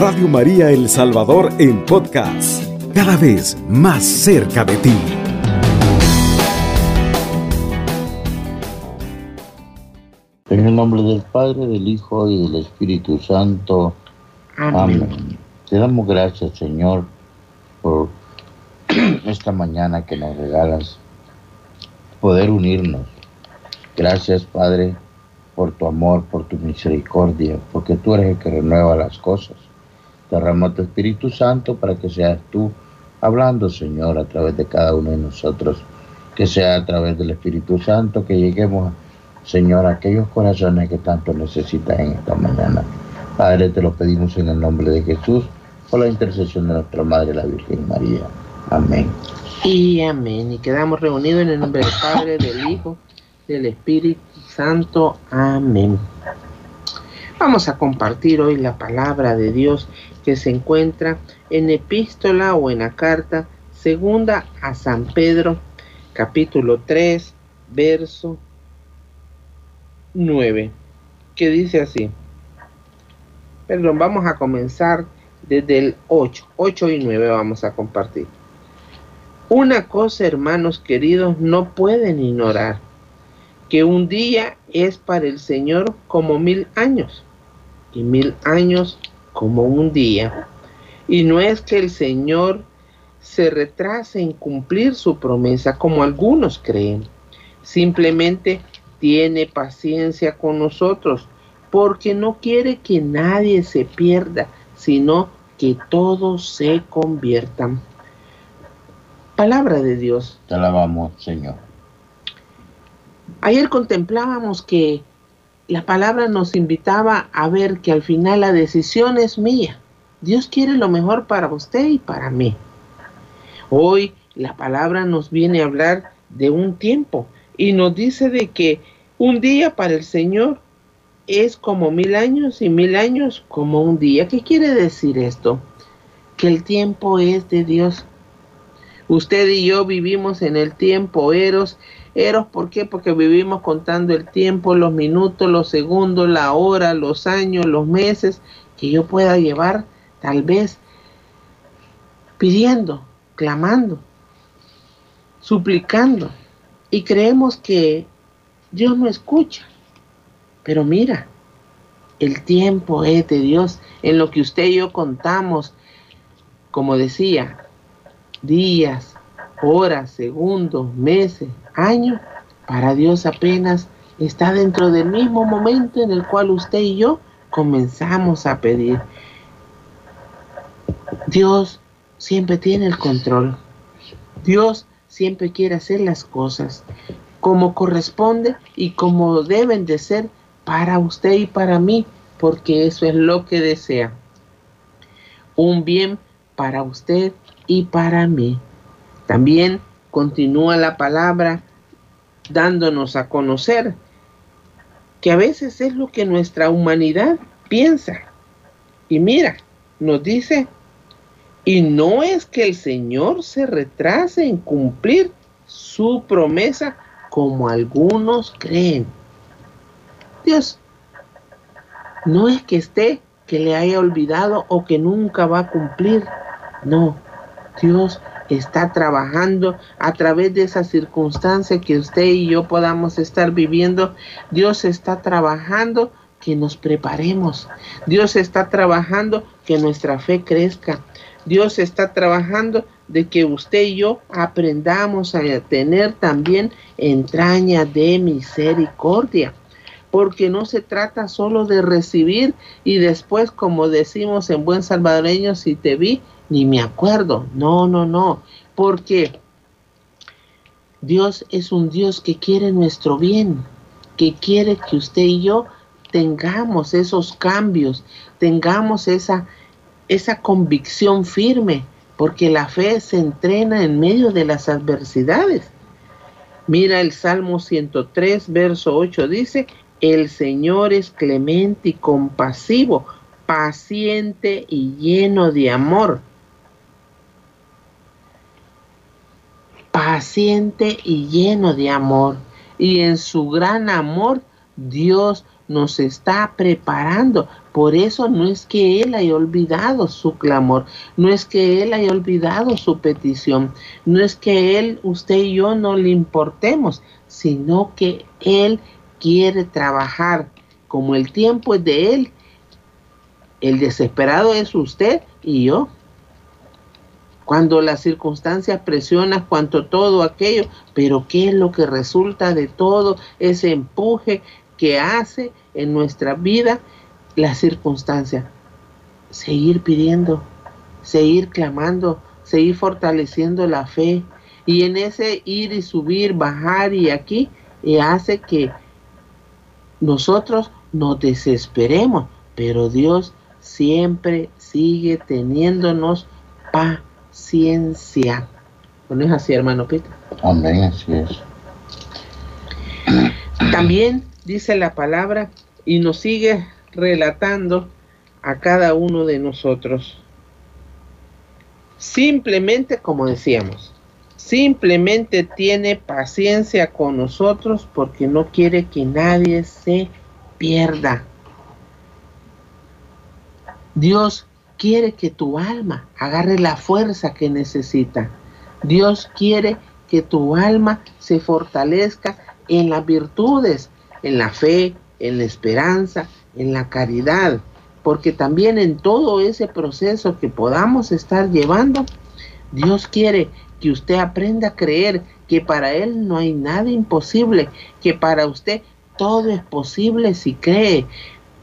Radio María El Salvador en podcast, cada vez más cerca de ti. En el nombre del Padre, del Hijo y del Espíritu Santo. Amén. Te damos gracias, Señor, por esta mañana que nos regalas, poder unirnos. Gracias, Padre, por tu amor, por tu misericordia, porque tú eres el que renueva las cosas. Derrama tu Espíritu Santo para que seas tú hablando, Señor, a través de cada uno de nosotros. Que sea a través del Espíritu Santo que lleguemos, Señor, a aquellos corazones que tanto necesitan en esta mañana. Padre, te lo pedimos en el nombre de Jesús, por la intercesión de nuestra Madre, la Virgen María. Amén. Y amén. Y quedamos reunidos en el nombre del Padre, del Hijo, del Espíritu Santo. Amén. Vamos a compartir hoy la palabra de Dios que se encuentra en epístola o en la carta segunda a San Pedro, capítulo 3, verso 9, que dice así. Perdón, vamos a comenzar desde el 8, 8 y 9 vamos a compartir. Una cosa, hermanos queridos, no pueden ignorar, que un día es para el Señor como mil años, y mil años como un día. Y no es que el Señor se retrase en cumplir su promesa como algunos creen. Simplemente tiene paciencia con nosotros porque no quiere que nadie se pierda, sino que todos se conviertan. Palabra de Dios. Te alabamos, Señor. Ayer contemplábamos que la palabra nos invitaba a ver que al final la decisión es mía. Dios quiere lo mejor para usted y para mí. Hoy la palabra nos viene a hablar de un tiempo y nos dice de que un día para el Señor es como mil años y mil años como un día. ¿Qué quiere decir esto? Que el tiempo es de Dios Usted y yo vivimos en el tiempo eros. Eros, ¿por qué? Porque vivimos contando el tiempo, los minutos, los segundos, la hora, los años, los meses que yo pueda llevar, tal vez pidiendo, clamando, suplicando. Y creemos que Dios no escucha. Pero mira, el tiempo es de Dios. En lo que usted y yo contamos, como decía, días, horas, segundos, meses, años, para Dios apenas está dentro del mismo momento en el cual usted y yo comenzamos a pedir. Dios siempre tiene el control. Dios siempre quiere hacer las cosas como corresponde y como deben de ser para usted y para mí, porque eso es lo que desea. Un bien para usted y para mí. También continúa la palabra dándonos a conocer que a veces es lo que nuestra humanidad piensa. Y mira, nos dice, y no es que el Señor se retrase en cumplir su promesa como algunos creen. Dios no es que esté, que le haya olvidado o que nunca va a cumplir. No, Dios está trabajando a través de esa circunstancia que usted y yo podamos estar viviendo. Dios está trabajando que nos preparemos. Dios está trabajando que nuestra fe crezca. Dios está trabajando de que usted y yo aprendamos a tener también entraña de misericordia. Porque no se trata solo de recibir y después, como decimos en buen salvadoreño, si te vi, ni me acuerdo. No, no, no. Porque Dios es un Dios que quiere nuestro bien, que quiere que usted y yo tengamos esos cambios, tengamos esa, esa convicción firme, porque la fe se entrena en medio de las adversidades. Mira el Salmo 103, verso 8, dice, el Señor es clemente y compasivo, paciente y lleno de amor paciente y lleno de amor. Y en su gran amor, Dios nos está preparando Por eso no es que Él haya olvidado su clamor, no es que Él haya olvidado su petición, no es que Él, usted y yo no le importemos, sino que Él quiere trabajar. Como el tiempo es de Él, el desesperado es usted y yo. Cuando las circunstancias presionan, cuanto todo aquello, pero ¿qué es lo que resulta de todo ese empuje que hace en nuestra vida la circunstancia? Seguir pidiendo, seguir clamando, seguir fortaleciendo la fe. Y en ese ir y subir, bajar y aquí, y hace que nosotros nos desesperemos, pero Dios siempre sigue teniéndonos paciencia. ¿No es así, hermano Peter? Amén, así es. También dice la palabra y nos sigue relatando a cada uno de nosotros. Simplemente, como decíamos, simplemente tiene paciencia con nosotros porque no quiere que nadie se pierda. Dios quiere que tu alma agarre la fuerza que necesita. Dios quiere que tu alma se fortalezca en las virtudes, en la fe, en la esperanza, en la caridad, porque también en todo ese proceso que podamos estar llevando, Dios quiere que usted aprenda a creer que para Él no hay nada imposible, que para usted todo es posible si cree,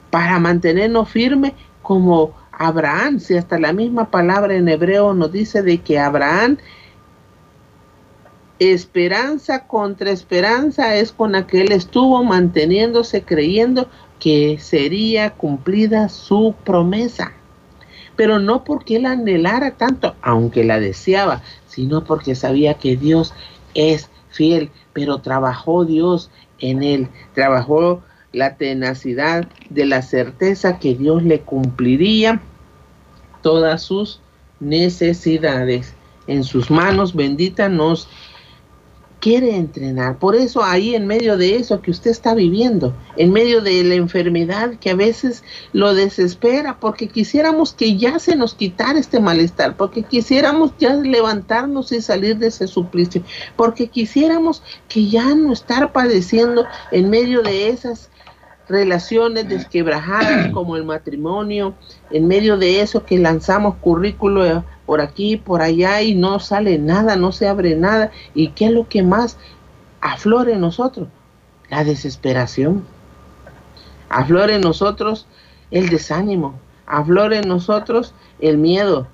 para mantenernos firmes como Abraham, si hasta la misma palabra en hebreo nos dice de que Abraham, esperanza contra esperanza es con la que él estuvo manteniéndose creyendo que sería cumplida su promesa. Pero no porque él anhelara tanto, aunque la deseaba, sino porque sabía que Dios es fiel, pero trabajó Dios en él, trabajó la tenacidad de la certeza que Dios le cumpliría todas sus necesidades. En sus manos benditas nos quiere entrenar. Por eso ahí en medio de eso que usted está viviendo, en medio de la enfermedad que a veces lo desespera, porque quisiéramos que ya se nos quitara este malestar, porque quisiéramos ya levantarnos y salir de ese suplicio, porque quisiéramos que ya no estar padeciendo en medio de esas relaciones desquebrajadas como el matrimonio, en medio de eso que lanzamos currículo por aquí, por allá y no sale nada, no se abre nada. ¿Y qué es lo que más aflora en nosotros? La desesperación. Aflora en nosotros el desánimo, aflora en nosotros el miedo.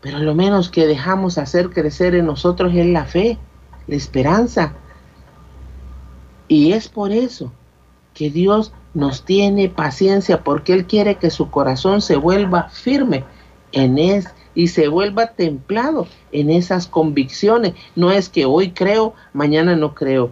Pero lo menos que dejamos hacer crecer en nosotros es la fe, la esperanza. Y es por eso que Dios nos tiene paciencia porque Él quiere que su corazón se vuelva firme en es y se vuelva templado en esas convicciones. No es que hoy creo, mañana no creo.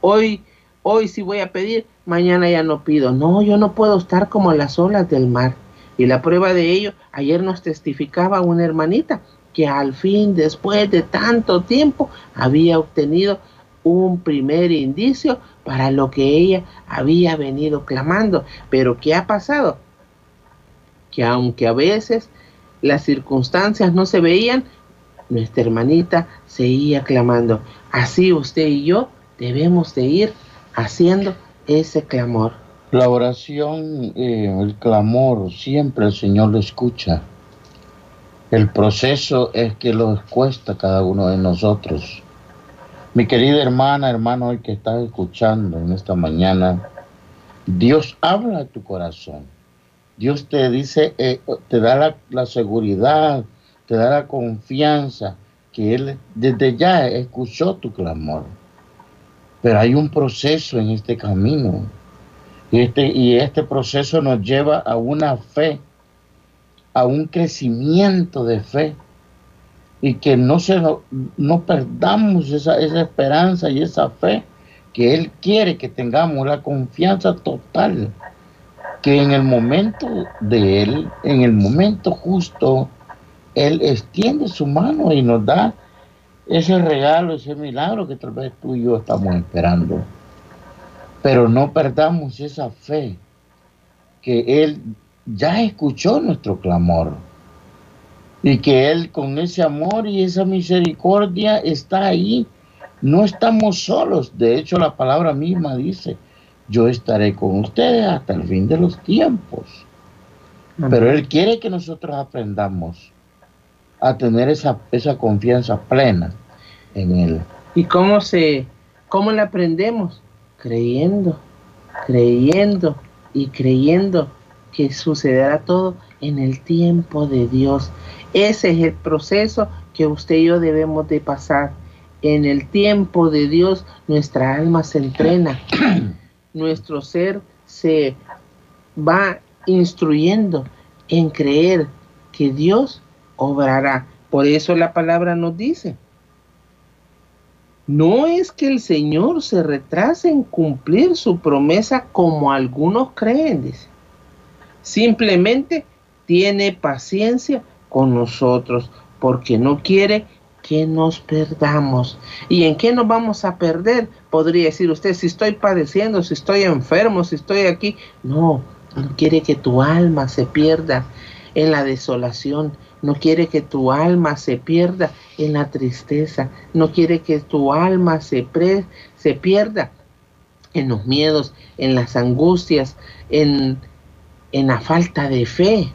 Hoy, hoy sí voy a pedir, mañana ya no pido. No, yo no puedo estar como las olas del mar. Y la prueba de ello, ayer nos testificaba una hermanita que al fin, después de tanto tiempo, había obtenido un primer indicio para lo que ella había venido clamando. Pero ¿qué ha pasado? Que aunque a veces las circunstancias no se veían, nuestra hermanita seguía clamando. Así usted y yo debemos de ir haciendo ese clamor. La oración, eh, el clamor, siempre el Señor lo escucha. El proceso es que lo cuesta cada uno de nosotros. Mi querida hermana, hermano, hoy que estás escuchando en esta mañana, Dios habla a tu corazón. Dios te dice, eh, te da la, seguridad, te da la confianza que Él desde ya escuchó tu clamor. Pero hay un proceso en este camino. Y este, y este proceso nos lleva a una fe, a un crecimiento de fe y que no, se, no perdamos esa, esa esperanza y esa fe que Él quiere que tengamos, la confianza total, que en el momento de Él, en el momento justo, Él extiende su mano y nos da ese regalo, ese milagro que tal vez tú y yo estamos esperando. Pero no perdamos esa fe, que Él ya escuchó nuestro clamor y que Él con ese amor y esa misericordia está ahí. No estamos solos. De hecho, la palabra misma dice, yo estaré con ustedes hasta el fin de los tiempos. Pero Él quiere que nosotros aprendamos a tener esa, esa confianza plena en Él. ¿Y cómo se, cómo la aprendemos? Creyendo, creyendo y creyendo que sucederá todo en el tiempo de Dios. Ese es el proceso que usted y yo debemos de pasar. En el tiempo de Dios nuestra alma se entrena, nuestro ser se va instruyendo en creer que Dios obrará. Por eso la palabra nos dice, no es que el Señor se retrase en cumplir su promesa como algunos creen, dice. Simplemente tiene paciencia con nosotros porque no quiere que nos perdamos. ¿Y en qué nos vamos a perder? Podría decir usted, si estoy padeciendo, si estoy enfermo, si estoy aquí. No, no quiere que tu alma se pierda en la desolación. No quiere que tu alma se pierda en la tristeza. No quiere que tu alma se, se pierda en los miedos, en las angustias, en, en la falta de fe.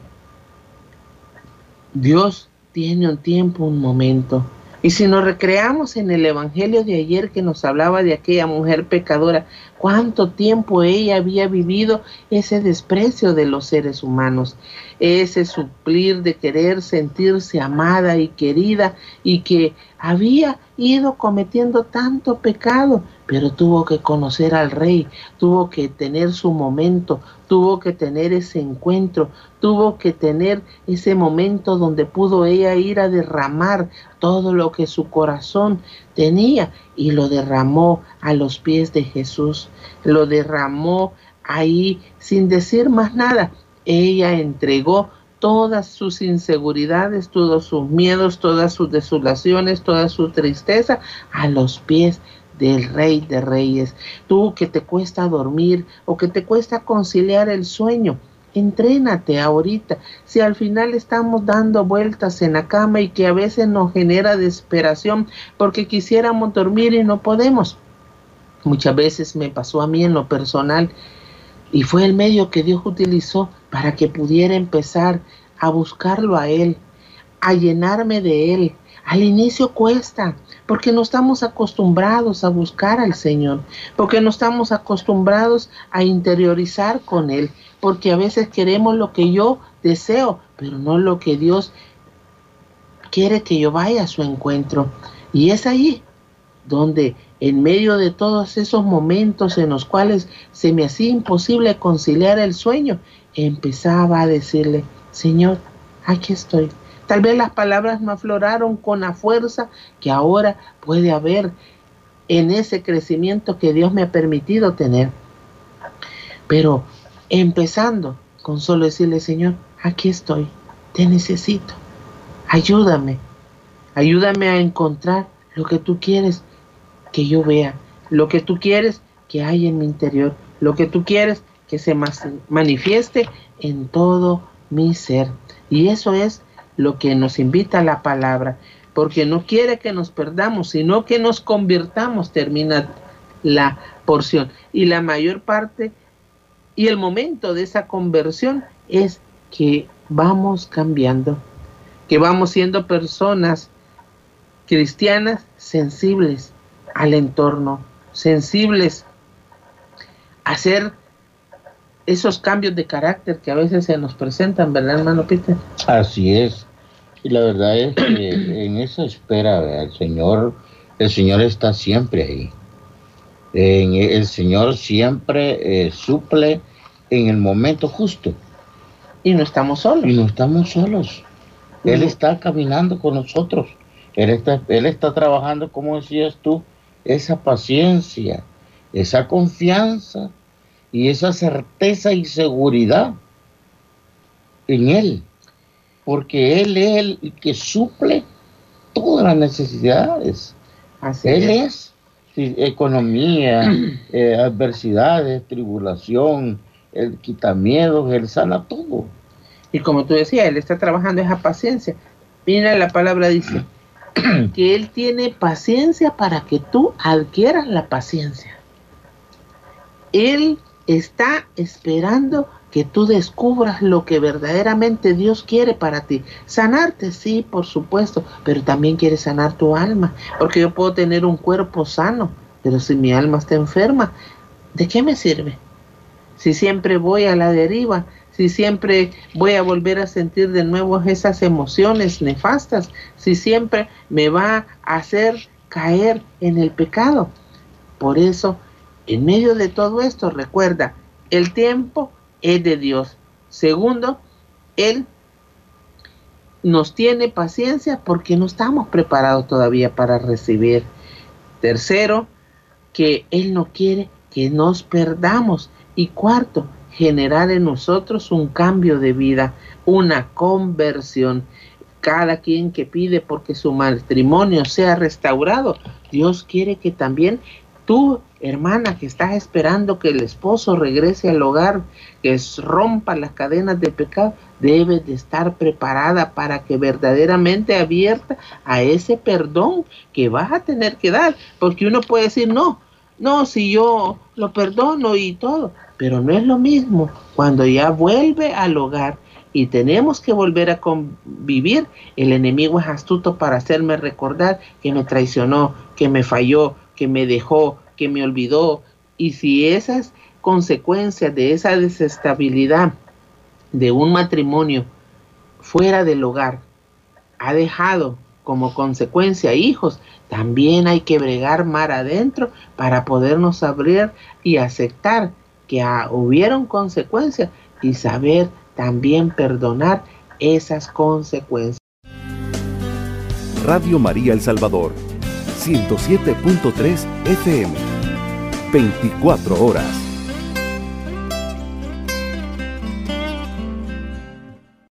Dios tiene un tiempo, un momento. Y si nos recreamos en el Evangelio de ayer que nos hablaba de aquella mujer pecadora, cuánto tiempo ella había vivido ese desprecio de los seres humanos, ese suplir de querer sentirse amada y querida y que había ido cometiendo tanto pecado, pero tuvo que conocer al rey, tuvo que tener su momento, tuvo que tener ese encuentro, tuvo que tener ese momento donde pudo ella ir a derramar todo lo que su corazón tenía y lo derramó a los pies de Jesús, lo derramó ahí sin decir más nada. Ella entregó todas sus inseguridades, todos sus miedos, todas sus desolaciones, toda su tristeza a los pies del Rey de Reyes. Tú que te cuesta dormir o que te cuesta conciliar el sueño, entrénate ahorita. Si al final estamos dando vueltas en la cama y que a veces nos genera desesperación porque quisiéramos dormir y no podemos. Muchas veces me pasó a mí en lo personal y fue el medio que Dios utilizó para que pudiera empezar a buscarlo a Él, a llenarme de Él. Al inicio cuesta, porque no estamos acostumbrados a buscar al Señor, porque no estamos acostumbrados a interiorizar con Él, porque a veces queremos lo que yo deseo, pero no lo que Dios quiere que yo vaya a su encuentro. Y es ahí donde en medio de todos esos momentos en los cuales se me hacía imposible conciliar el sueño, empezaba a decirle, Señor, aquí estoy, Tal vez las palabras no afloraron con la fuerza que ahora puede haber en ese crecimiento que Dios me ha permitido tener. Pero empezando con solo decirle, Señor, aquí estoy, te necesito, ayúdame, ayúdame a encontrar lo que tú quieres que yo vea, lo que tú quieres que hay en mi interior, lo que tú quieres que se manifieste en todo mi ser. Y eso es lo que nos invita la palabra, porque no quiere que nos perdamos, sino que nos convirtamos, termina la porción. Y la mayor parte y el momento de esa conversión es que vamos cambiando, que vamos siendo personas cristianas sensibles al entorno, sensibles a ser esos cambios de carácter que a veces se nos presentan, ¿verdad, hermano Peter? Así es. Y la verdad es que en esa espera, el Señor, el Señor está siempre ahí. el Señor siempre eh, suple en el momento justo. Y no estamos solos. Y no estamos solos. Él está caminando con nosotros. Él está, él está trabajando, como decías tú, esa paciencia, esa confianza y esa certeza y seguridad en Él porque Él es el que suple todas las necesidades. Él es, economía, eh, adversidades, tribulación, Él quita miedos, Él sana todo. Y como tú decías, Él está trabajando esa paciencia. Mira, la palabra dice que Él tiene paciencia para que tú adquieras la paciencia. Él está esperando que tú descubras lo que verdaderamente Dios quiere para ti. Sanarte, sí, por supuesto, pero también quiere sanar tu alma, porque yo puedo tener un cuerpo sano, pero si mi alma está enferma, ¿de qué me sirve? Si siempre voy a la deriva, si siempre voy a volver a sentir de nuevo esas emociones nefastas, si siempre me va a hacer caer en el pecado. Por eso, en medio de todo esto, recuerda, el tiempo es de Dios. Segundo, Él nos tiene paciencia porque no estamos preparados todavía para recibir. Tercero, que Él no quiere que nos perdamos. Y cuarto, generar en nosotros un cambio de vida, una conversión. Cada quien que pide porque su matrimonio sea restaurado, Dios quiere que también tú hermana que estás esperando que el esposo regrese al hogar, que rompa las cadenas de pecado, debes de estar preparada para que verdaderamente abierta a ese perdón que vas a tener que dar, porque uno puede decir, no, no, si yo lo perdono y todo, pero no es lo mismo cuando ya vuelve al hogar y tenemos que volver a convivir, el enemigo es astuto para hacerme recordar que me traicionó, que me falló, que me dejó, que me olvidó. Y si esas consecuencias de esa desestabilidad de un matrimonio fuera del hogar ha dejado como consecuencia hijos, también hay que bregar mar adentro para podernos abrir y aceptar que hubieron consecuencias y saber también perdonar esas consecuencias. Radio María El Salvador, 107.3 FM. 24 horas.